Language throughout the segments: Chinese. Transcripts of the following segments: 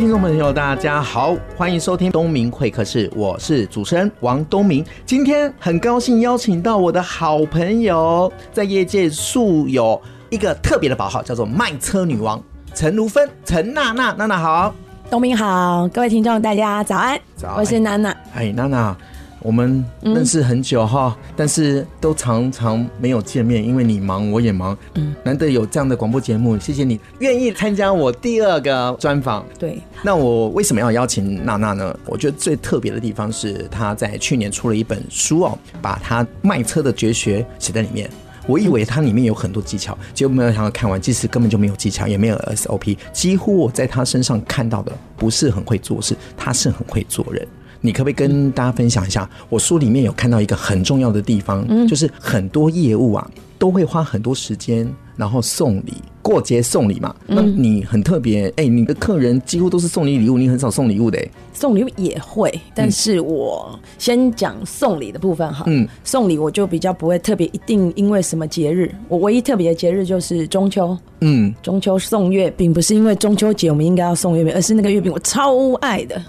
听众朋友，大家好，欢迎收听东明会客室，我是主持人王东明。今天很高兴邀请到我的好朋友，在业界素有一个特别的宝号，叫做卖车女王陈如芬、陈娜娜。娜娜好，东明好，各位听众大家早安，早安，我是娜娜。哎，娜娜。我们认识很久哈，嗯、但是都常常没有见面，因为你忙，我也忙。嗯，难得有这样的广播节目，谢谢你愿意参加我第二个专访。对，那我为什么要邀请娜娜呢？我觉得最特别的地方是她在去年出了一本书哦，把她卖车的绝学写在里面。我以为它里面有很多技巧，结果没有想到看完，其实根本就没有技巧，也没有 SOP。几乎我在她身上看到的不是很会做事，她是很会做人。你可不可以跟大家分享一下？我书里面有看到一个很重要的地方，就是很多业务啊都会花很多时间，然后送礼过节送礼嘛。那你很特别，哎，你的客人几乎都是送你礼物，你很少送礼物的。送礼物也会，但是我先讲送礼的部分哈。嗯，送礼我就比较不会特别一定因为什么节日，我唯一特别的节日就是中秋。嗯，中秋送月饼不是因为中秋节我们应该要送月饼，而是那个月饼我超爱的。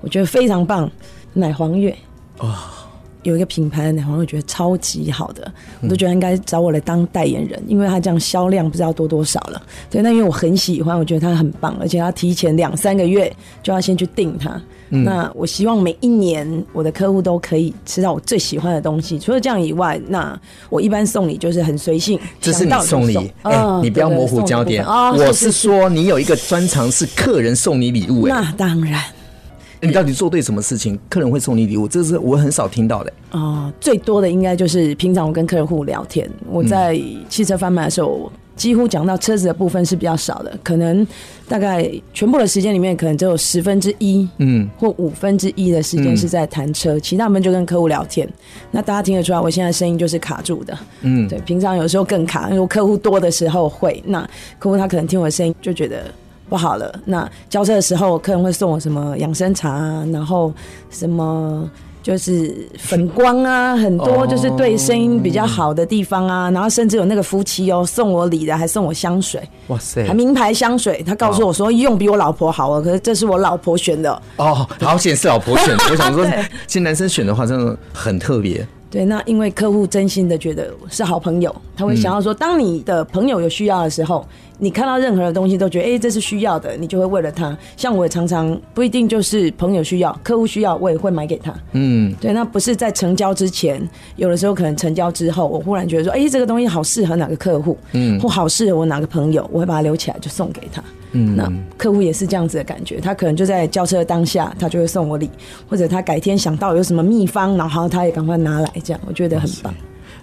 我觉得非常棒，奶黄月哦，有一个品牌的奶黄月，我觉得超级好的，我都觉得应该找我来当代言人，因为它这样销量不知道多多少了。对，那因为我很喜欢，我觉得它很棒，而且他提前两三个月就要先去订它。嗯、那我希望每一年我的客户都可以吃到我最喜欢的东西。除了这样以外，那我一般送礼就是很随性，这是你送礼，哎、欸，你不要模糊焦点。哦、我是说，你有一个专长是客人送你礼物，那当然。你到底做对什么事情，客人会送你礼物？这是我很少听到的。哦，最多的应该就是平常我跟客户聊天。我在汽车贩卖的时候，几乎讲到车子的部分是比较少的，可能大概全部的时间里面，可能只有十分之一，嗯，或五分之一的时间是在谈车，其他们就跟客户聊天。那大家听得出来，我现在声音就是卡住的，嗯，对，平常有时候更卡，因为客户多的时候会，那客户他可能听我的声音就觉得。不好了，那交车的时候，客人会送我什么养生茶啊，然后什么就是粉光啊，很多就是对声音比较好的地方啊，然后甚至有那个夫妻哦，送我礼的还送我香水，哇塞，还名牌香水，他告诉我说用比我老婆好啊，可是这是我老婆选的。哦，好险是老婆选的，我想说，其实男生选的话真的很特别。对，那因为客户真心的觉得是好朋友，他会想要说，当你的朋友有需要的时候，你看到任何的东西都觉得，哎，这是需要的，你就会为了他。像我也常常不一定就是朋友需要，客户需要，我也会买给他。嗯，对，那不是在成交之前，有的时候可能成交之后，我忽然觉得说，哎，这个东西好适合哪个客户，嗯，或好适合我哪个朋友，我会把它留起来，就送给他。嗯，那客户也是这样子的感觉，他可能就在交车的当下，他就会送我礼，或者他改天想到有什么秘方，然后他也赶快拿来，这样我觉得很棒。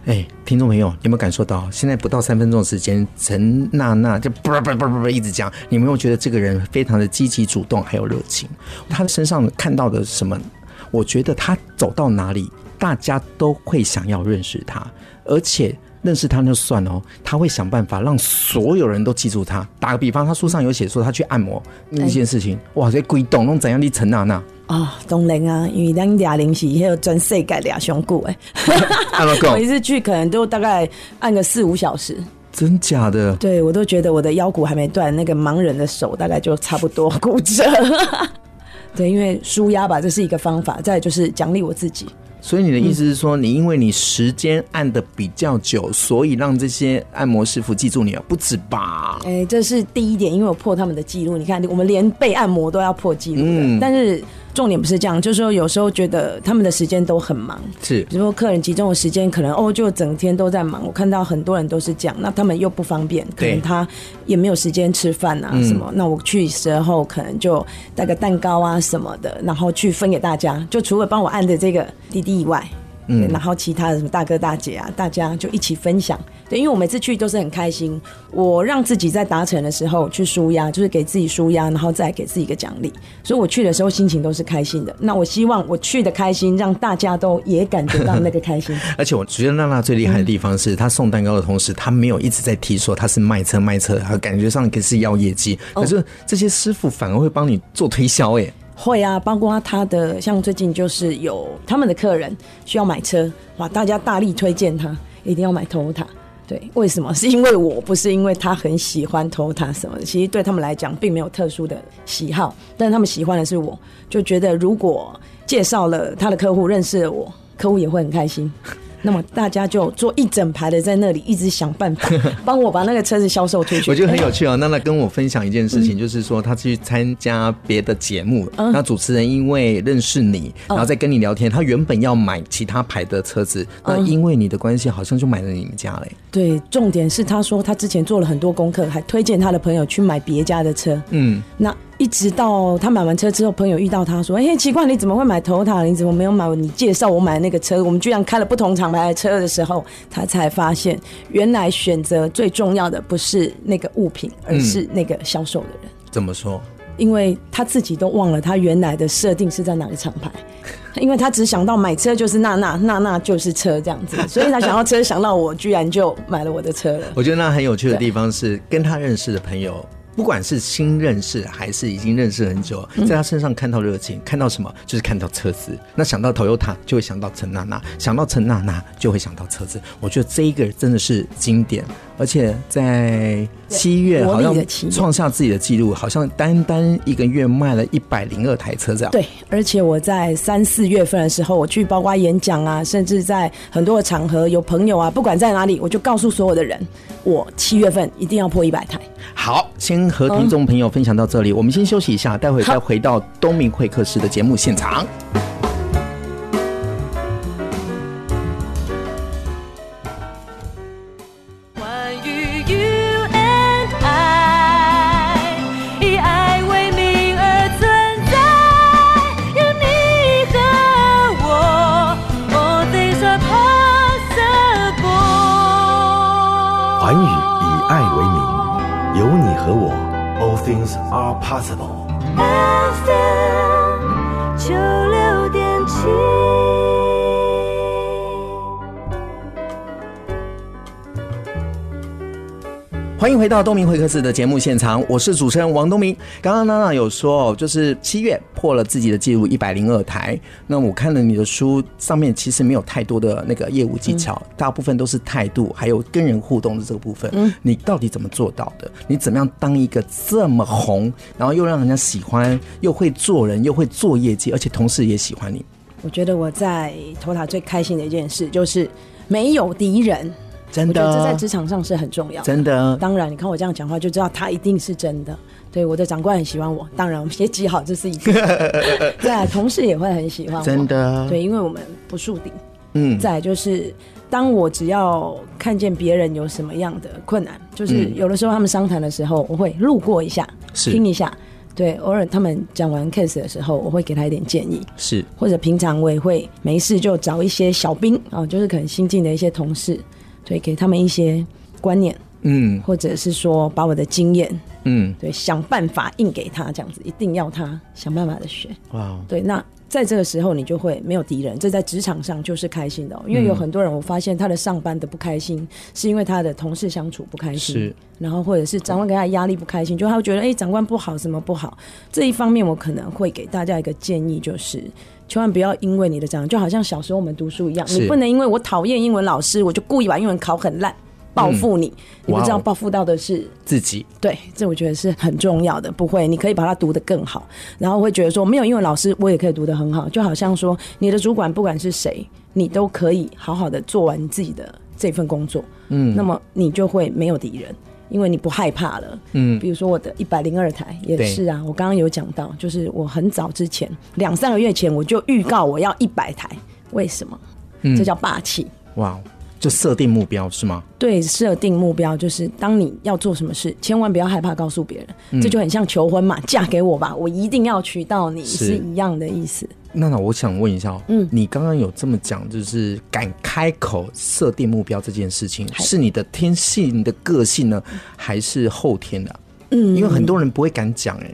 哎、听众朋友，有没有感受到？现在不到三分钟的时间，陈娜娜就不不不不不一直讲，你有没有觉得这个人非常的积极主动，还有热情？他身上看到的什么？我觉得他走到哪里，大家都会想要认识他，而且。认识他就算哦，他会想办法让所有人都记住他。打个比方，他书上有写说他去按摩那件事情，哇，这鬼懂弄怎样的陈娜娜啊，当然啊，因为咱俩零是还有专世界俩胸骨哎，我一次去可能都大概按个四五小时，真假的？对，我都觉得我的腰骨还没断，那个盲人的手大概就差不多骨折。对，因为舒压吧，这是一个方法。再就是奖励我自己。所以你的意思是说，你因为你时间按的比较久，所以让这些按摩师傅记住你啊？不止吧？哎、欸，这是第一点，因为我破他们的记录。你看，我们连被按摩都要破记录的，嗯、但是。重点不是这样，就是说有时候觉得他们的时间都很忙，是，比如说客人集中的时间可能哦，就整天都在忙。我看到很多人都是这样，那他们又不方便，可能他也没有时间吃饭啊什么。那我去时候可能就带个蛋糕啊什么的，然后去分给大家。就除了帮我按的这个滴滴以外，嗯，然后其他的什么大哥大姐啊，大家就一起分享。对，因为我每次去都是很开心，我让自己在达成的时候去舒压，就是给自己舒压，然后再给自己一个奖励。所以我去的时候心情都是开心的。那我希望我去的开心，让大家都也感觉到那个开心。而且我觉得娜娜最厉害的地方是，她送蛋糕的同时，她没有一直在提说她是卖车卖车，她感觉上可是要业绩。可是这些师傅反而会帮你做推销，哎。会啊，包括他的，像最近就是有他们的客人需要买车，哇，大家大力推荐他一定要买 Toyota。对，为什么？是因为我不是因为他很喜欢 Toyota 什么的，其实对他们来讲并没有特殊的喜好，但是他们喜欢的是我，就觉得如果介绍了他的客户认识了我，客户也会很开心。那么大家就坐一整排的在那里，一直想办法 帮我把那个车子销售出去。我觉得很有趣哦。娜娜跟我分享一件事情，就是说她去参加别的节目，那主持人因为认识你，然后再跟你聊天，他原本要买其他牌的车子，那因为你的关系，好像就买了你们家嘞。对，重点是他说他之前做了很多功课，还推荐他的朋友去买别家的车。嗯，那。一直到他买完车之后，朋友遇到他说：“哎，奇怪，你怎么会买 Toyota？你怎么没有买你介绍我买的那个车？我们居然开了不同厂牌的车的时候，他才发现，原来选择最重要的不是那个物品，而是那个销售的人。嗯，怎么说？因为他自己都忘了他原来的设定是在哪个厂牌，因为他只想到买车就是娜娜，娜娜就是车这样子，所以他想要车想到我，居然就买了我的车了。我觉得那很有趣的地方是跟他认识的朋友。”不管是新认识还是已经认识很久，在他身上看到热情，看到什么就是看到车子。那想到 Toyota 就会想到陈娜娜，想到陈娜娜就会想到车子。我觉得这一个真的是经典，而且在七月好像创下自己的记录，好像单单一个月卖了一百零二台车这样。对，而且我在三四月份的时候，我去包括演讲啊，甚至在很多的场合有朋友啊，不管在哪里，我就告诉所有的人，我七月份一定要破一百台。好，先和听众朋友分享到这里，我们先休息一下，待会再回到东明会客室的节目现场。Possible. 欢迎回到东明会客室的节目现场，我是主持人王东明。刚刚娜娜有说，就是七月破了自己的记录一百零二台。那我看了你的书，上面其实没有太多的那个业务技巧，嗯、大部分都是态度，还有跟人互动的这个部分。嗯，你到底怎么做到的？你怎么样当一个这么红，然后又让人家喜欢，又会做人，又会做业绩，而且同事也喜欢你？我觉得我在 Toyota 最开心的一件事就是没有敌人。真的，我觉得这在职场上是很重要的。真的，当然，你看我这样讲话就知道他一定是真的。对，我的长官很喜欢我，当然我们也记好这是一个。对，同事也会很喜欢我。真的，对，因为我们不树敌。嗯。再就是，当我只要看见别人有什么样的困难，就是有的时候他们商谈的时候，我会路过一下，是听一下。对，偶尔他们讲完 case 的时候，我会给他一点建议。是。或者平常我也会没事就找一些小兵啊，就是可能新进的一些同事。对，给他们一些观念，嗯，或者是说把我的经验，嗯，对，想办法硬给他这样子，一定要他想办法的学。哇对，那在这个时候你就会没有敌人，这在职场上就是开心的哦。因为有很多人，我发现他的上班的不开心，是因为他的同事相处不开心，是，然后或者是长官给他压力不开心，就他会觉得哎，长官不好，什么不好。这一方面我可能会给大家一个建议，就是。千万不要因为你的这样，就好像小时候我们读书一样，你不能因为我讨厌英文老师，我就故意把英文考很烂，报复你。嗯、你不知道报复到的是自己。对，这我觉得是很重要的。不会，你可以把它读得更好，然后会觉得说，没有英文老师，我也可以读得很好。就好像说，你的主管不管是谁，你都可以好好的做完你自己的这份工作。嗯，那么你就会没有敌人。因为你不害怕了，嗯，比如说我的一百零二台也是啊，我刚刚有讲到，就是我很早之前两三个月前我就预告我要一百台，为什么？嗯，这叫霸气。哇，就设定目标是吗？对，设定目标就是当你要做什么事，千万不要害怕告诉别人，嗯，这就很像求婚嘛，嫁给我吧，我一定要娶到你，是，是一样的意思。娜娜，我想问一下哦，嗯，你刚刚有这么讲，就是敢开口设定目标这件事情，是你的天性、你的个性呢，还是后天的啊？嗯，因为很多人不会敢讲，哎，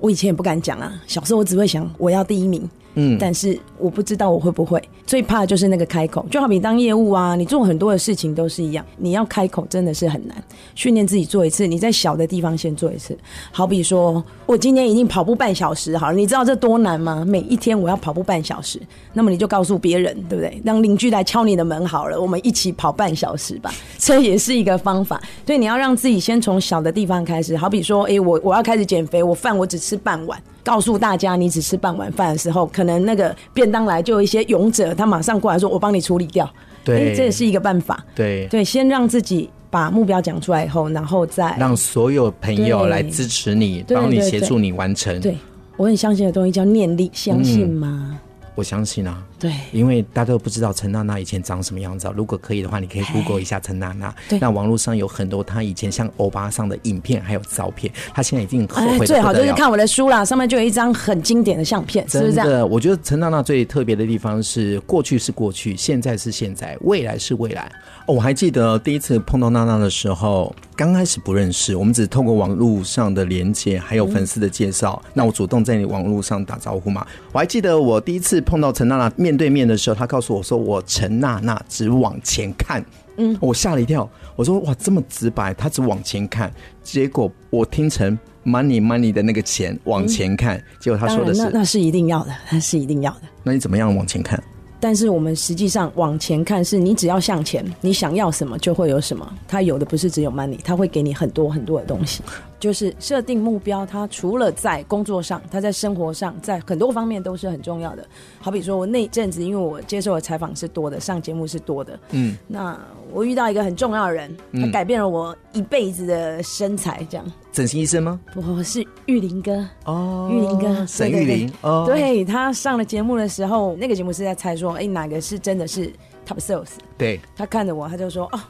我以前也不敢讲啊，小时候我只会想我要第一名。嗯，但是我不知道我会不会，最怕就是那个开口，就好比当业务啊，你做很多的事情都是一样，你要开口真的是很难。训练自己做一次，你在小的地方先做一次。好比说，我今天已经跑步半小时，好了，你知道这多难吗？每一天我要跑步半小时，那么你就告诉别人，对不对？让邻居来敲你的门好了，我们一起跑半小时吧，这也是一个方法。所以你要让自己先从小的地方开始，好比说，哎，我我要开始减肥，我饭我只吃半碗。告诉大家，你只吃半碗饭的时候，可能那个便当来就有一些勇者，他马上过来说：“我帮你处理掉。”对，这也是一个办法。对对，先让自己把目标讲出来以后，然后再让所有朋友来支持你，帮你协助你完成。对，我很相信的东西叫念力，相信吗？嗯我相信啊，对，因为大家都不知道陈娜娜以前长什么样子。如果可以的话，你可以 Google 一下陈娜娜。对，那网络上有很多她以前像欧巴上的影片，还有照片。她现在已经后悔。最好就是看我的书啦，上面就有一张很经典的相片，是不是这样？我觉得陈娜娜最特别的地方是，过去是过去，现在是现在，未来是未来。哦，我还记得第一次碰到娜娜的时候，刚开始不认识，我们只透过网络上的连接，还有粉丝的介绍。嗯、那我主动在你网络上打招呼嘛。我还记得我第一次。碰到陈娜娜面对面的时候，他告诉我说：“我陈娜娜只往前看。”嗯，我吓了一跳。我说：“哇，这么直白，他只往前看。”结果我听成 “money money” 的那个钱往前看。嗯、结果他说的是：“那那是一定要的，那是一定要的。”那你怎么样往前看？但是我们实际上往前看，是你只要向前，你想要什么就会有什么。他有的不是只有 money，他会给你很多很多的东西。就是设定目标，他除了在工作上，他在生活上，在很多方面都是很重要的。好比说我那阵子，因为我接受的采访是多的，上节目是多的，嗯，那我遇到一个很重要的人，他改变了我一辈子的身材，这样。整形医生吗？不是玉林哥哦，玉林哥沈玉林哦，对，他上了节目的时候，那个节目是在猜说，哎，哪个是真的是 top sales？对，他看着我，他就说，哦。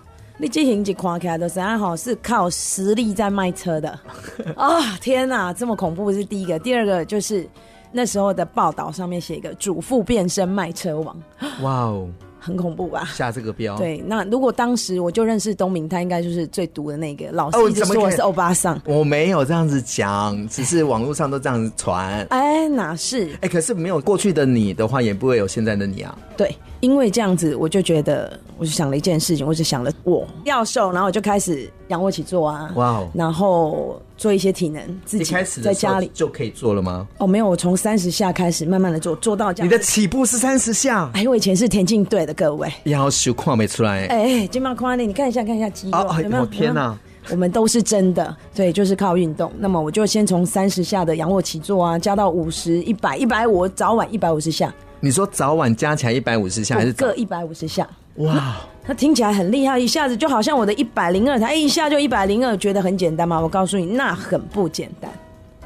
你这行一看起来都是啊，好是靠实力在卖车的 啊、哦！天哪，这么恐怖是第一个，第二个就是那时候的报道上面写一个主妇变身卖车王，哇哦，很恐怖吧？下这个标。对，那如果当时我就认识东明，他应该就是最毒的那个老师，一直说我是欧巴桑。我没有这样子讲，只是网络上都这样子传。哎，哪是？哎，可是没有过去的你的话，也不会有现在的你啊。对。因为这样子，我就觉得，我就想了一件事情，我就想了我要瘦，然后我就开始仰卧起坐啊，哇 Wow，然后做一些体能，自己在家里就可以做了吗？哦，没有，我从三十下开始，慢慢的做，做到这样。你的起步是三十下？哎，我以前是田径队的，各位。要修胯没出来？哎，肩膀宽的，你看一下，看一下肌肉，哦、有没有？天哪，我们都是真的，对，就是靠运动。那么我就先从三十下的仰卧起坐啊，加到五十、一百、一百五，早晚一百五十下。你说早晚加起来一百五十下，还是各一百五十下？哇，那听起来很厉害，一下子就好像我的一百零二台，一下就一百零二，觉得很简单吗？我告诉你，那很不简单。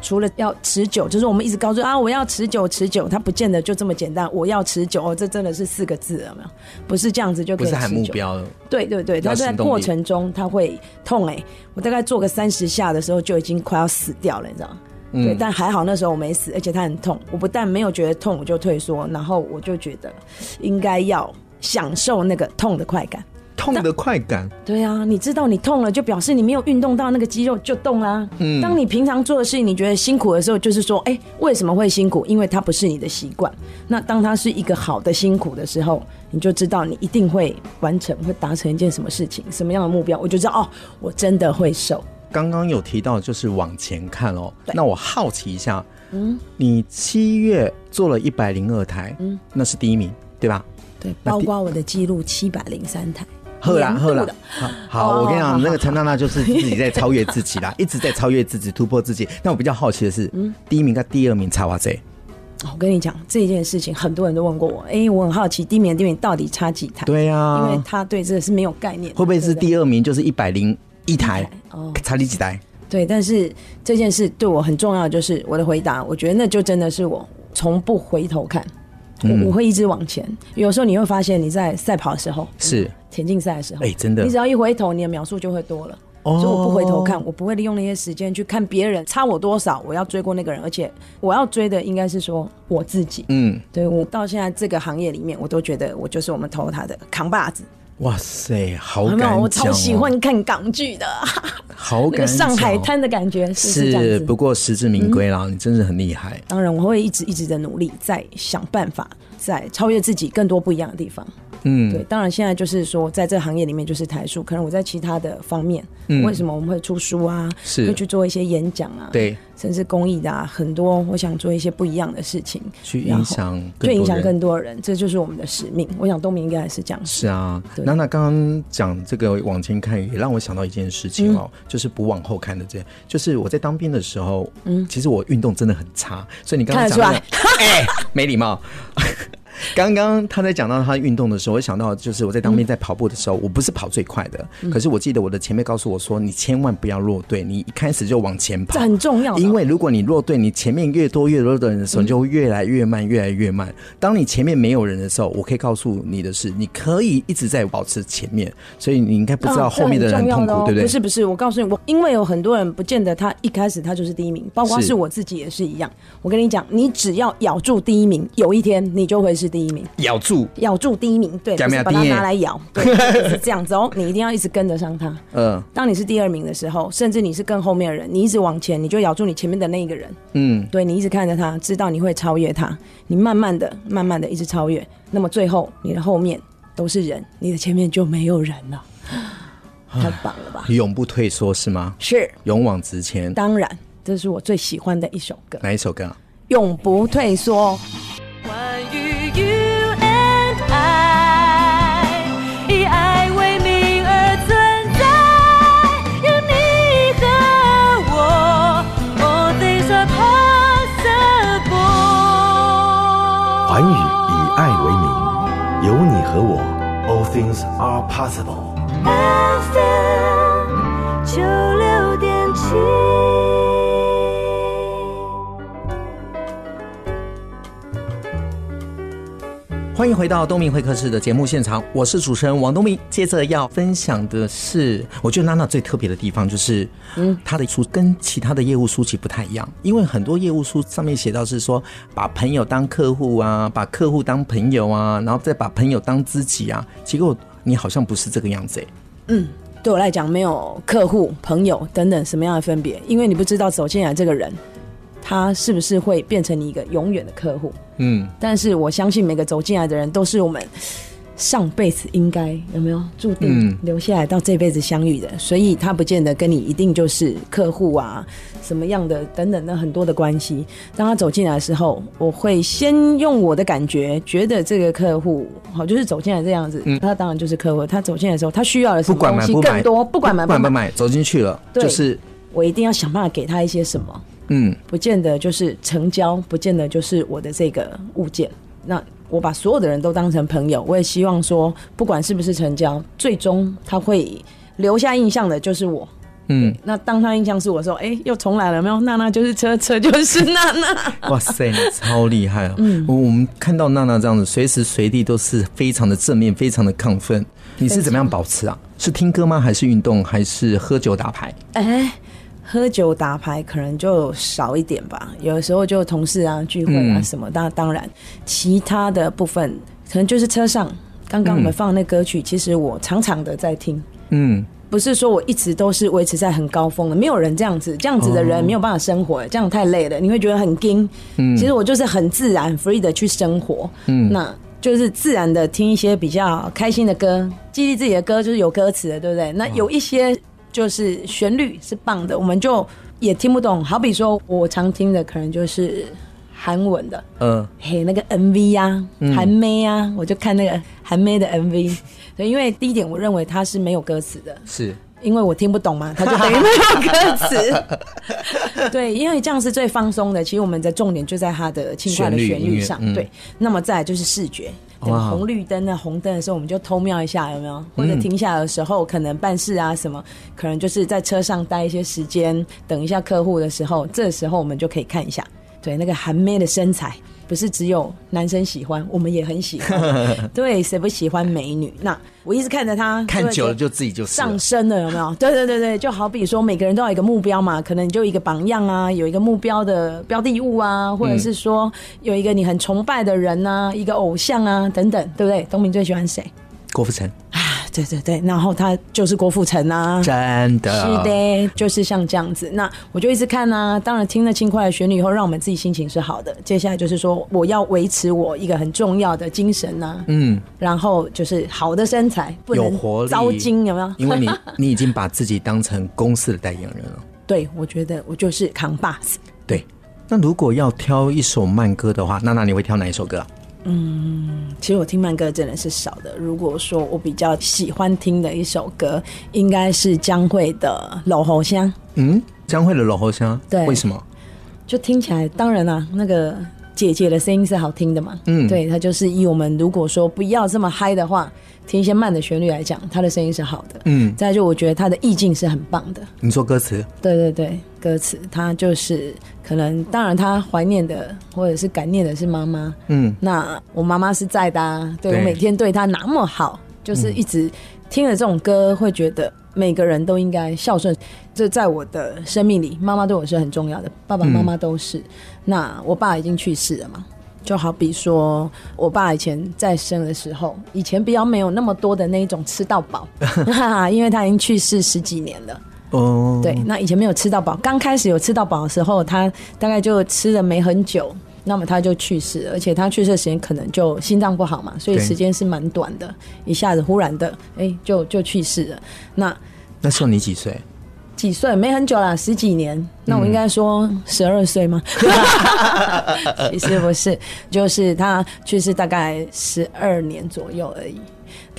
除了要持久，就是我们一直告诉啊，我要持久，持久，它不见得就这么简单。我要持久哦，这真的是四个字，有没有？不是这样子就可以持久。不是喊目标了。对对对，它在过程中它会痛哎、欸，我大概做个三十下的时候就已经快要死掉了，你知道吗？对，但还好那时候我没死，而且它很痛。我不但没有觉得痛，我就退缩，然后我就觉得应该要享受那个痛的快感。痛的快感？对啊，你知道你痛了，就表示你没有运动到那个肌肉就动啦。嗯，当你平常做的事情你觉得辛苦的时候，就是说，哎，为什么会辛苦？因为它不是你的习惯。那当它是一个好的辛苦的时候，你就知道你一定会完成，会达成一件什么事情，什么样的目标，我就知道哦，我真的会瘦。刚刚有提到就是往前看哦，那我好奇一下，嗯，你七月做了一百零二台，嗯，那是第一名，对吧？对，包括我的记录七百零三台，赫啦赫啦，好，好，我跟你讲，那个陈娜娜就是自己在超越自己啦，一直在超越自己，突破自己。那我比较好奇的是，嗯，第一名跟第二名差哇塞？我跟你讲这件事情，很多人都问过我，哎，我很好奇，第一名第二名到底差几台？对呀，因为他对这个是没有概念，会不会是第二名就是一百零？一台哦，差你几台？对，但是这件事对我很重要，就是我的回答。我觉得那就真的是我从不回头看，嗯、我我会一直往前。有时候你会发现你在赛跑的时候，是田径赛的时候，哎、欸，真的，你只要一回头，你的秒数就会多了。哦所以我不回头看，我不会利用那些时间去看别人差我多少，我要追过那个人，而且我要追的应该是说我自己。嗯，对我到现在这个行业里面，我都觉得我就是我们 TOYOTA 的扛把子。哇塞，好有没有？我超喜欢看港剧的，好那敢讲个上海滩的感觉是不是是，不过实至名归啦，你真的很厉害。当然，我会一直一直的努力，在想办法，在超越自己更多不一样的地方。嗯，对，当然现在就是说，在这个行业里面就是台塑，可能我在其他的方面，嗯。为什么我们会出书啊？是。会去做一些演讲啊，，对，甚至公益的啊，很多我想做一些不一样的事情，去影响更对影响更多人，这就是我们的使命。我想东明应该还是这样。是啊，娜娜刚刚讲这个往前看，也让我想到一件事情哦，就是不往后看的这，就是我在当兵的时候，嗯，其实我运动真的很差，所以你刚刚讲的看得出来，哎，没礼貌。刚刚他在讲到他运动的时候，我想到就是我在当兵在跑步的时候，我不是跑最快的，可是我记得我的前辈告诉我说，你千万不要落队，你一开始就往前跑，这很重要因为如果你落队，你前面越多越多的人的时候，你就会越来越慢，越来越慢。当你前面没有人的时候，我可以告诉你的是，你可以一直在保持前面，所以你应该不知道啊后面的人很痛苦，对不对？不是不是，我告诉你，我因为有很多人不见得他一开始他就是第一名，包括是是我自己也是一样。我跟你讲，你只要咬住第一名，有一天你就会是第一名。咬住，咬住第一名，对，把它拿来咬，对，是这样子哦。你一定要一直跟得上他。嗯当你是第二名的时候，甚至你是更后面的人，你一直往前，你就咬住你前面的那一个人。嗯，对你一直看着他，知道你会超越他，你慢慢的、慢慢的一直超越，那么最后你的后面都是人，你的前面就没有人了，太棒了吧？永不退缩是吗？是，勇往直前，当然，这是我最喜欢的一首歌，哪一首歌啊？永不退缩。环宇以爱为名，有你和我，All things are possible。FM 九六点七。欢迎回到东明会客室的节目现场，我是主持人王东明。接着要分享的是，我觉得娜娜最特别的地方就是，嗯，她的书跟其他的业务书籍不太一样，因为很多业务书上面写到是说，把朋友当客户啊，把客户当朋友啊，然后再把朋友当知己啊。结果你好像不是这个样子哎、嗯，对我来讲，没有客户、朋友等等什么样的分别，因为你不知道走进来这个人，他是不是会变成你一个永远的客户。嗯，但是我相信每个走进来的人都是我们上辈子应该有没有注定嗯留下来到这辈子相遇的，所以他不见得跟你一定就是客户啊，什么样的等等的很多的关系。当他走进来的时候，我会先用我的感觉，觉得这个客户好，就是走进来这样子，他当然就是客户。他走进来的时候，他需要的是不管么东西买不买，更多，不管买不买，不管不买，走进去了就是我一定要想办法给他一些什么。嗯不见得就是成交，不见得就是我的这个物件。那我把所有的人都当成朋友，我也希望说，不管是不是成交，最终他会留下印象的就是我。嗯，那当他印象是我的时候，哎、又重来了，没有？娜娜就是车，车就是娜娜。哇塞，你超厉害啊！嗯，我我们看到娜娜这样子，随时随地都是非常的正面，非常的亢奋。你是怎么样保持啊？是听歌吗？还是运动？还是喝酒打牌？哎、喝酒打牌可能就少一点吧，有的时候就同事啊聚会啊什么，当、当然，其他的部分可能就是车上。刚刚我们放的那歌曲，其实我常常的在听。嗯，不是说我一直都是维持在很高峰的，没有人这样子，这样子的人没有办法生活，这样太累了，你会觉得很惊。嗯，其实我就是很自然 free 的去生活，嗯，那就是自然的听一些比较开心的歌，激励自己的歌就是有歌词的，对不对？那有一些就是旋律是棒的，我们就也听不懂。好比说我常听的可能就是韩文的，嗯，嘿，那个 MV 呀、啊，韩妹啊，我就看那个韩妹的 MV。对，因为第一点，我认为它是没有歌词的，是因为我听不懂嘛，他就等于没有歌词。对，因为这样是最放松的。其实我们的重点就在它的轻快的旋律上。旋律嗯对，那么再来就是视觉，等哇红绿灯啊、红灯的时候，我们就偷瞄一下，有没有？或者停下来的时候，可能办事啊什么，可能就是在车上待一些时间，等一下客户的时候，这时候我们就可以看一下。对，那个韩妹的身材，不是只有男生喜欢，我们也很喜欢。对，谁不喜欢美女？那我一直看着他，看久了就自己就上升了，有没有？对对对对，就好比说每个人都有一个目标嘛，可能你就一个榜样啊，有一个目标的标的物啊，或者是说有一个你很崇拜的人啊，一个偶像啊等等，对不对？东明最喜欢谁？郭富城。对对对，然后他就是郭富城啊，真的是的，就是像这样子。那我就一直看啊，当然听了轻快的旋律以后，让我们自己心情是好的。接下来就是说，我要维持我一个很重要的精神呐、啊，嗯，然后就是好的身材，不能糟精，有没有？因为你你已经把自己当成公司的代言人了。对，我觉得我就是扛把子。对，那如果要挑一首慢歌的话，娜娜你会挑哪一首歌啊？嗯，其实我听慢歌真的是少的。如果说我比较喜欢听的一首歌，应该是江蕙的《老侯香》。嗯，江蕙的《老侯香》，对，为什么？就听起来，当然啦、啊，那个姐姐的声音是好听的嘛。嗯，对，她就是以我们如果说不要这么嗨的话，听一些慢的旋律来讲，他的声音是好的。嗯，再就我觉得他的意境是很棒的。你说歌词？对对对，歌词，他就是。可能当然，他怀念的或者是感念的是妈妈。嗯，那我妈妈是在的啊。对，对我每天对她那么好，就是一直听了这种歌，会觉得每个人都应该孝顺。这在我的生命里，妈妈对我是很重要的，爸爸妈妈都是。嗯、那我爸已经去世了嘛，就好比说我爸以前在生的时候，以前比较没有那么多的那一种吃到饱，因为他已经去世十几年了。哦，oh. 对，那以前没有吃到饱，刚开始有吃到饱的时候，他大概就吃了没很久，那么他就去世了，而且他去世的时间可能就心脏不好嘛，所以时间是蛮短的，一下子忽然的，哎、欸，就就去世了。那那时候你几岁？几岁？没很久啦，十几年。那我应该说十二岁吗？其实不是，就是他去世大概十二年左右而已。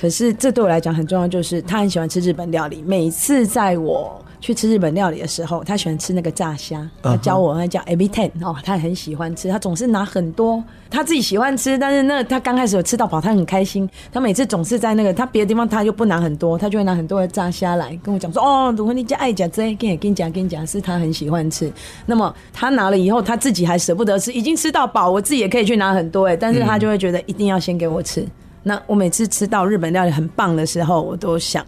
可是这对我来讲很重要，就是他很喜欢吃日本料理。每次在我去吃日本料理的时候，他喜欢吃那个炸虾。他教我，他叫 Ebi Ten 哦，他很喜欢吃。他总是拿很多，他自己喜欢吃，但是那他刚开始有吃到饱，他很开心。他每次总是在那个他别的地方，他又不拿很多，他就会拿很多的炸虾来跟我讲说：“哦，如果你家爱讲这，跟你跟你讲跟你讲，是他很喜欢吃。”那么他拿了以后，他自己还舍不得吃，已经吃到饱，我自己也可以去拿很多哎，但是他就会觉得一定要先给我吃。那我每次吃到日本料理很棒的时候，我都想，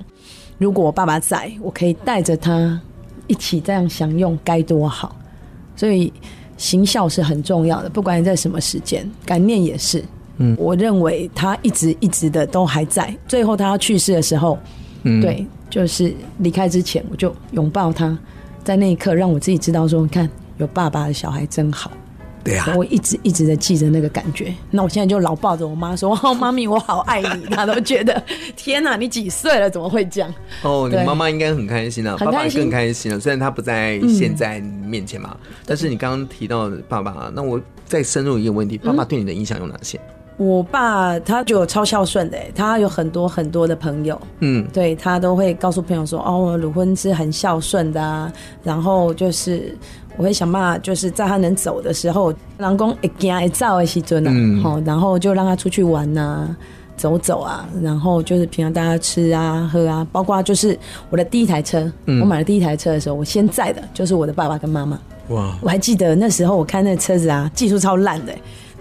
如果我爸爸在，我可以带着他一起这样享用，该多好。所以行孝是很重要的，不管你在什么时间，感念也是。嗯，我认为他一直一直的都还在。最后他要去世的时候，嗯，对，就是离开之前，我就拥抱他，在那一刻让我自己知道说，你看有爸爸的小孩真好。对啊，我一直一直的记着那个感觉。那我现在就老抱着我妈说：“ 哦，妈咪，我好爱你。”她都觉得天哪，你几岁了？怎么会这样？哦，你妈妈应该很开心啊，爸爸更开心了。虽然他不在现在面前嘛，但是你刚刚提到爸爸，那我再深入一个问题：爸爸对你的影响有哪些？我爸他就超孝顺的，他有很多很多的朋友，嗯，对他都会告诉朋友说：“哦，鲁婚是很孝顺的啊。”然后就是。我会想办法，就是在他能走的时候，老公一惊一躁的时阵呢，好，然后就让他出去玩呐、啊，走走啊，然后就是平常大家吃啊、喝啊，包括就是我的第一台车，嗯、我买了第一台车的时候，我先载的就是我的爸爸跟妈妈。哇！我还记得那时候我开那个车子啊，技术超烂的。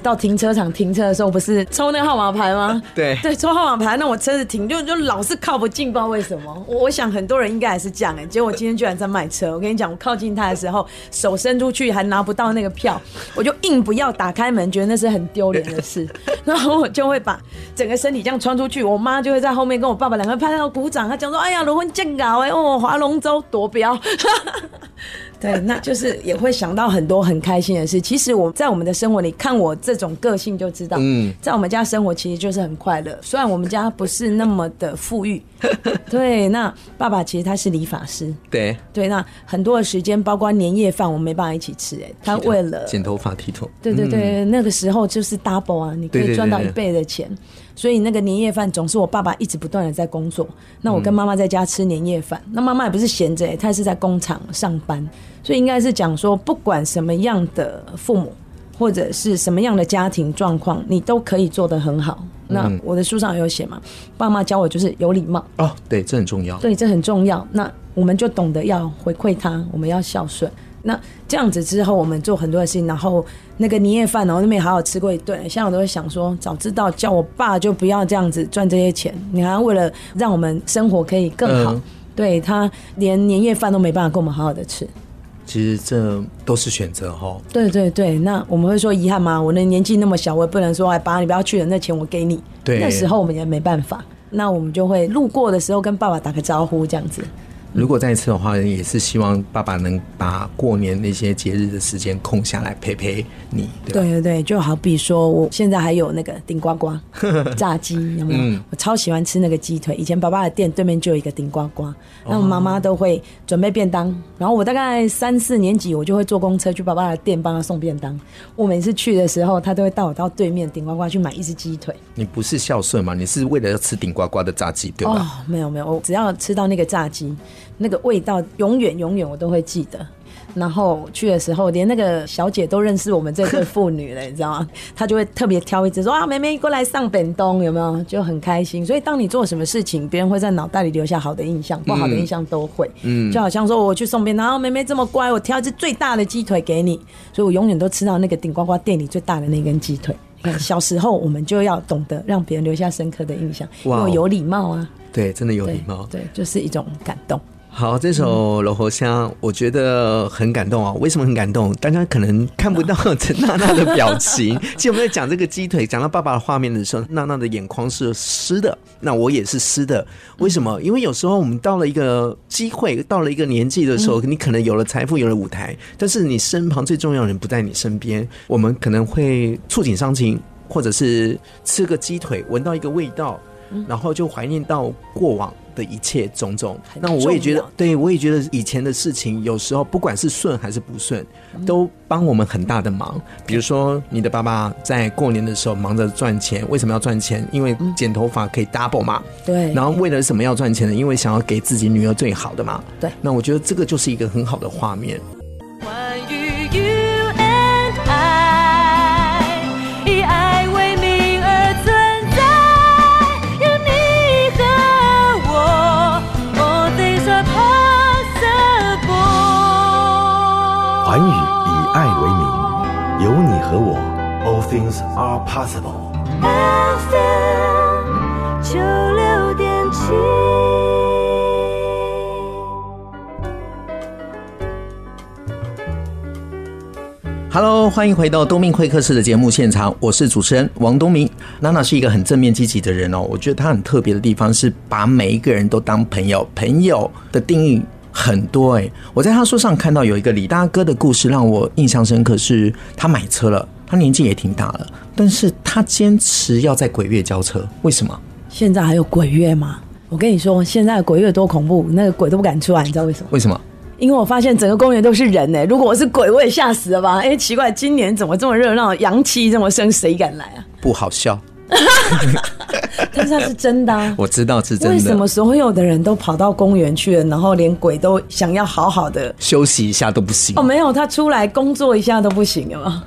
到停车场停车的时候，不是抽那个号码牌吗？对对，抽号码牌，那我车子停就就老是靠不近，不知道为什么。我我想很多人应该也是这样哎、欸。结果我今天居然在卖车，我跟你讲，我靠近他的时候，手伸出去还拿不到那个票，我就硬不要打开门，觉得那是很丢脸的事。然后我就会把整个身体这样穿出去，我妈就会在后面跟我爸爸两个人拍到鼓掌，她讲说：“哎呀，罗文健搞哎哦，划龙舟夺标。” 对，那就是也会想到很多很开心的事。其实我在我们的生活里看我这种个性就知道，嗯，在我们家生活其实就是很快乐。虽然我们家不是那么的富裕，对。那爸爸其实他是理发师，对对。那很多的时间，包括年夜饭，我们没办法一起吃。哎，他为了剪头发剃头，对对对，嗯、那个时候就是 double 啊，你可以赚到一倍的钱。所以那个年夜饭总是我爸爸一直不断的在工作，那我跟妈妈在家吃年夜饭。嗯、那妈妈也不是闲着，她也是在工厂上班。所以应该是讲说，不管什么样的父母，或者是什么样的家庭状况，你都可以做得很好。那我的书上有写嘛，爸妈教我就是有礼貌哦，对，这很重要。对，这很重要。那我们就懂得要回馈他，我们要孝顺。那这样子之后，我们做很多的事情，然后那个年夜饭，然后那边好好吃过一顿。现在我都会想说，早知道叫我爸就不要这样子赚这些钱，你还为了让我们生活可以更好，嗯、对他连年夜饭都没办法跟我们好好的吃。其实这都是选择哈。对对对，那我们会说遗憾吗？我的年纪那么小，我也不能说哎，爸，你不要去了，那钱我给你。对，那时候我们也没办法，那我们就会路过的时候跟爸爸打个招呼，这样子。如果再一次的话，也是希望爸爸能把过年那些节日的时间空下来陪陪你。对，对对对，就好比说，我现在还有那个顶呱呱 炸鸡，有没有？嗯、我超喜欢吃那个鸡腿。以前爸爸的店对面就有一个顶呱呱，那我妈妈都会准备便当。然后我大概三四年级，我就会坐公车去爸爸的店帮他送便当。我每次去的时候，他都会带我到对面顶呱呱去买一只鸡腿。你不是孝顺吗？你是为了要吃顶呱呱的炸鸡，对吧？哦，没有没有，我只要吃到那个炸鸡。那个味道永远永远我都会记得，然后去的时候连那个小姐都认识我们这对父女了，你知道吗？她就会特别挑一只说啊，妹妹过来上本东有没有？就很开心。所以当你做什么事情，别人会在脑袋里留下好的印象，不好的印象都会。嗯，就好像说我去送便当，然后妹妹这么乖，我挑一只最大的鸡腿给你，所以我永远都吃到那个顶呱呱店里最大的那根鸡腿。小时候我们就要懂得让别人留下深刻的印象，因为有礼貌啊。对，真的有礼貌。对，对，就是一种感动。好，这首《罗侯香》我觉得很感动啊！为什么很感动？大家可能看不到 陈娜娜的表情。其实我们在讲这个鸡腿，讲到爸爸的画面的时候，娜娜的眼眶是湿的，那我也是湿的。为什么？因为有时候我们到了一个机会，到了一个年纪的时候，你可能有了财富，有了舞台，但是你身旁最重要的人不在你身边，我们可能会触景伤情，或者是吃个鸡腿，闻到一个味道，然后就怀念到过往。的一切种种，那我也觉得，对，我也觉得以前的事情，有时候不管是顺还是不顺，都帮我们很大的忙。比如说，你的爸爸在过年的时候忙着赚钱，为什么要赚钱？因为剪头发可以 double 嘛。对。然后为了什么要赚钱呢？因为想要给自己女儿最好的嘛。对。那我觉得这个就是一个很好的画面。寰 things are possible。FM 九六点七。Hello，欢迎回到东明会客室的节目现场，我是主持人王东明。娜娜是一个很正面积极的人哦，我觉得她很特别的地方是把每一个人都当朋友，朋友的定义。很多哎、欸，我在他书上看到有一个李大哥的故事，让我印象深刻。是他买车了，他年纪也挺大了，但是他坚持要在鬼月交车，为什么？现在还有鬼月吗？我跟你说，现在鬼月多恐怖，那个鬼都不敢出来，你知道为什么？为什么？因为我发现整个公园都是人呢、欸。如果我是鬼，我也吓死了吧？哎、欸，奇怪，今年怎么这么热闹，阳气这么盛，谁敢来啊？不好笑。但是它是真的啊！我知道是真的。为什么所有的人都跑到公园去了，然后连鬼都想要好好的休息一下都不行？哦，没有，他出来工作一下都不行了。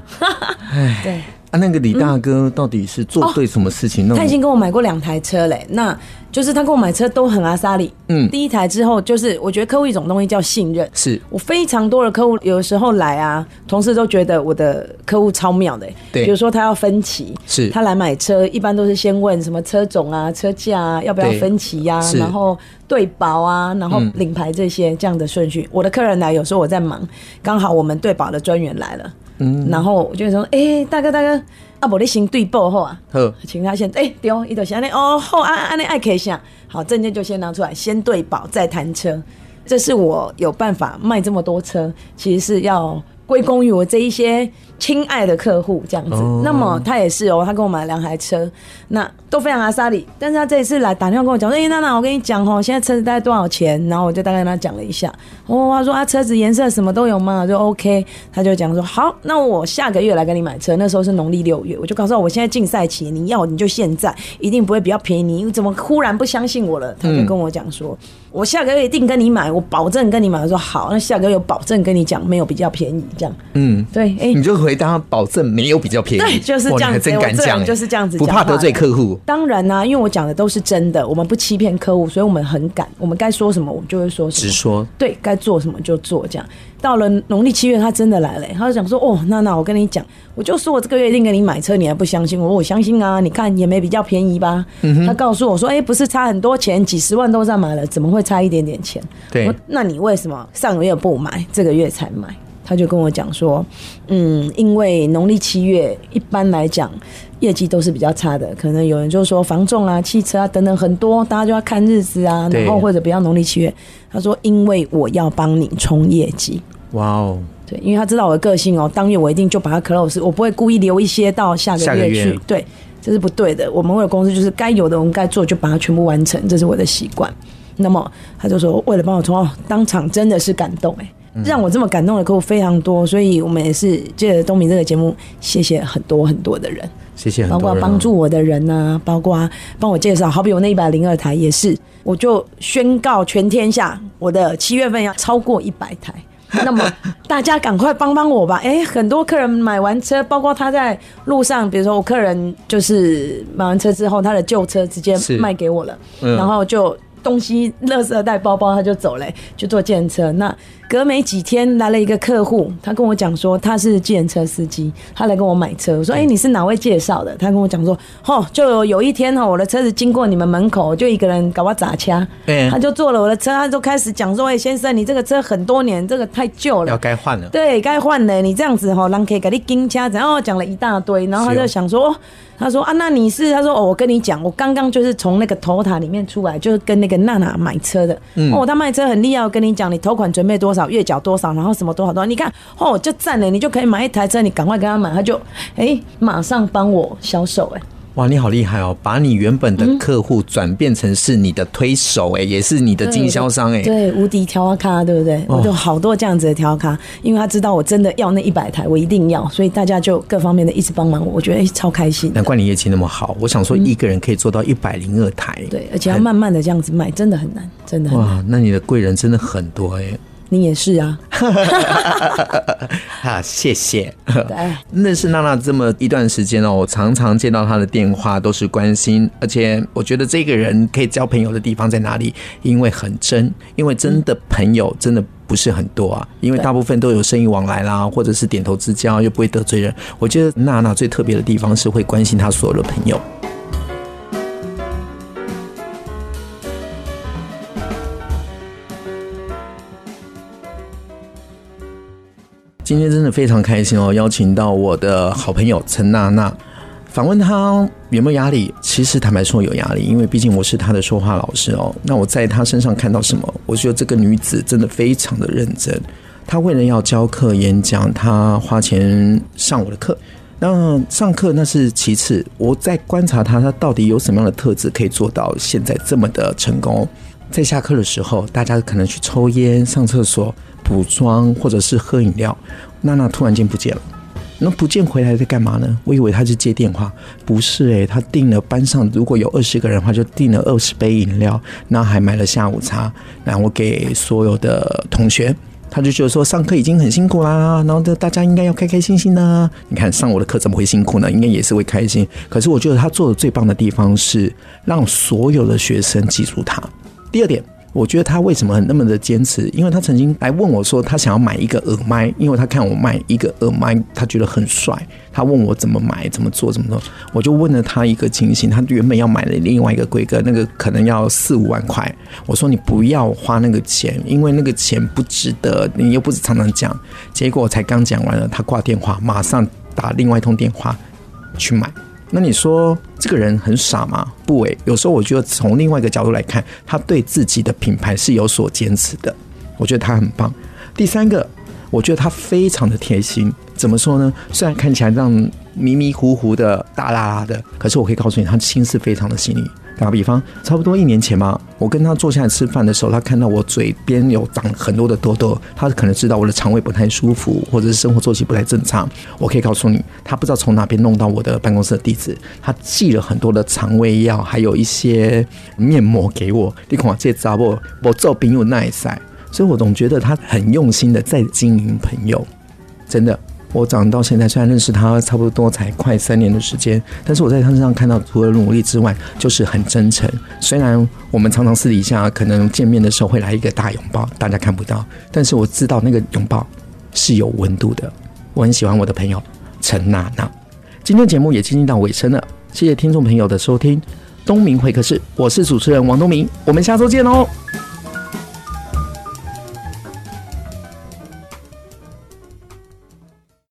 哎，对啊，那个李大哥到底是做对什么事情？他已经跟我买过两台车嘞，那。就是他跟我买车都很阿莎力，嗯，第一台之后，就是我觉得客户一种东西叫信任，是。我非常多的客户，有的时候来啊，同事都觉得我的客户超妙的、欸，对，比如说他要分期，是。他来买车，一般都是先问什么车种啊、车价啊，要不要分期呀、啊，然后对保啊，然后领牌这些、嗯、这样的顺序。我的客人来，有时候我在忙，刚好我们对保的专员来了，嗯，然后我就说，哎、欸，大哥大哥。啊，不，你先对报好啊，好，请他先，哎、欸，对，伊就先呢，哦，好，啊，安尼爱开下，好，证件就先拿出来，先对保，再谈车，这是我有办法卖这么多车，其实是要归功于我这一些。亲爱的客户这样子，oh. 那么他也是哦，他跟我买了两台车，那都非常阿莎力。但是他这一次来打电话跟我讲说：“哎、欸，娜娜，我跟你讲哦，现在车子大概多少钱？”然后我就大概跟他讲了一下。哦，他说啊，车子颜色什么都有吗？就 OK。他就讲说：“好，那我下个月来跟你买车。”那时候是农历六月，我就告诉他：“我现在竞赛期，你要你就现在，一定不会比较便宜。你怎么忽然不相信我了？”他就跟我讲说：“嗯、我下个月一定跟你买，我保证跟你买。”我说：“好，那下个月有保证跟你讲，没有比较便宜。”这样。嗯，对，哎、你就回答保证没有比较便宜，对，就是这样这人讲，就是这样子，不怕得罪客户。当然啦、啊，因为我讲的都是真的，我们不欺骗客户，所以我们很敢，我们该说什么我们就会说什么，直说。对，该做什么就做。这样到了农历七月，他真的来了，他就讲说：“哦，娜娜，我跟你讲，我就说我这个月一定给你买车，你还不相信我？我相信啊，你看也没比较便宜吧？”嗯、他告诉我说：“哎、欸，不是差很多钱，几十万都在买了，怎么会差一点点钱？”对，那你为什么上个月不买，这个月才买？他就跟我讲说，嗯，因为农历七月一般来讲业绩都是比较差的，可能有人就说房仲啊、汽车啊等等很多，大家就要看日子啊，然后或者不要农历七月。他说，因为我要帮你冲业绩。哇哦，对，因为他知道我的个性哦，当月我一定就把它 close，我不会故意留一些到下个月去。对，这是不对的。我们为了公司就是该有的，我们该做就把它全部完成，这是我的习惯。那么他就说，为了帮我冲，当场真的是感动哎。让我这么感动的客户非常多，所以我们也是借着东明这个节目，谢谢很多很多的人，谢谢，包括帮助我的人呐、啊，包括帮我介绍，好比我那一百零二台也是，我就宣告全天下，我的七月份要超过一百台，那么大家赶快帮帮我吧！哎、欸，很多客人买完车，包括他在路上，比如说我客人就是买完车之后，他的旧车直接卖给我了，嗯、然后就东西、垃圾袋、包包他就走了，就坐计程车那。隔没几天来了一个客户，他跟我讲说他是计程车司机，他来跟我买车。我说：“哎、欸，你是哪位介绍的？”他跟我讲说：“哦，就有一天哈，我的车子经过你们门口，就一个人搞我砸掐，对，他就坐了我的车，他就开始讲说：‘哎、欸，先生，你这个车很多年，这个太旧了，要该换了。’对，该换了。你这样子哈，人可以给你金掐，然后讲了一大堆，然后他就想说。”他说啊，那你是？他说哦，我跟你讲，我刚刚就是从那个头塔里面出来，就是跟那个娜娜买车的。嗯、哦，他卖车很厉害，我跟你讲，你头款准备多少，月缴多少，然后什么多少多少，你看哦，就赞了，你就可以买一台车，你赶快跟他买，他就哎、欸，马上帮我销售哎、欸。哇，你好厉害哦！把你原本的客户转变成是你的推手哎，也是你的经销商哎，对，无敌调咖，对不对？我就好多这样子的调咖，因为他知道我真的要那一百台，我一定要，所以大家就各方面的一直帮忙我，我觉得哎，超开心。难怪你业绩那么好，我想说一个人可以做到一百零二台，对，而且要慢慢的这样子卖，真的很难，真的很难。哇，那你的贵人真的很多哎。你也是啊，哈，谢谢。认识娜娜这么一段时间哦，我常常接到她的电话，都是关心，而且我觉得这个人可以交朋友的地方在哪里？因为很真，因为真的朋友真的不是很多啊，因为大部分都有生意往来啦，或者是点头之交，又不会得罪人。我觉得娜娜最特别的地方是会关心她所有的朋友。今天真的非常开心哦，邀请到我的好朋友陈娜娜，访问她有没有压力？其实坦白说有压力，因为毕竟我是她的说话老师哦。那我在她身上看到什么？我觉得这个女子真的非常的认真。她为了要教课演讲，她花钱上我的课。那上课那是其次，我在观察她，她到底有什么样的特质可以做到现在这么的成功？在下课的时候，大家可能去抽烟、上厕所。补妆或者是喝饮料，娜娜突然间不见了。那不见回来在干嘛呢？我以为她是接电话，不是诶、她订了班上如果有二十个人的话，就订了二十杯饮料，然后还买了下午茶，然后给所有的同学。她就觉得说上课已经很辛苦啦，然后大家应该要开开心心呢。你看上我的课怎么会辛苦呢？应该也是会开心。可是我觉得她做的最棒的地方是让所有的学生记住她。第二点。我觉得他为什么那么的坚持？因为他曾经来问我说，他想要买一个耳麦，因为他看我卖一个耳麦，他觉得很帅。他问我怎么买、怎么做、怎么做，我就问了他一个情形。他原本要买的另外一个规格，那个可能要四五万块。我说你不要花那个钱，因为那个钱不值得，你又不是常常讲。结果才刚讲完了，他挂电话，马上打另外一通电话去买。那你说这个人很傻吗？不诶，有时候我觉得从另外一个角度来看，他对自己的品牌是有所坚持的，我觉得他很棒。第三个，我觉得他非常的贴心。怎么说呢？虽然看起来这样迷迷糊糊的、大大的，可是我可以告诉你，他心思非常的细腻。打个比方，差不多一年前吧，我跟他坐下来吃饭的时候，他看到我嘴边有长很多的痘痘，他可能知道我的肠胃不太舒服，或者是生活作息不太正常。我可以告诉你，他不知道从哪边弄到我的办公室的地址，他寄了很多的肠胃药，还有一些面膜给我。你看这杂货，我做朋友耐晒，所以我总觉得他很用心的在经营朋友。真的。我长到现在，虽然认识他差不多才快三年的时间，但是我在他身上看到除了努力之外，就是很真诚。虽然我们常常私底下可能见面的时候会来一个大拥抱，大家看不到，但是我知道那个拥抱是有温度的。我很喜欢我的朋友陈娜娜。今天节目也接近到尾声了，谢谢听众朋友的收听。东明会客室，我是主持人王东明，我们下周见哦。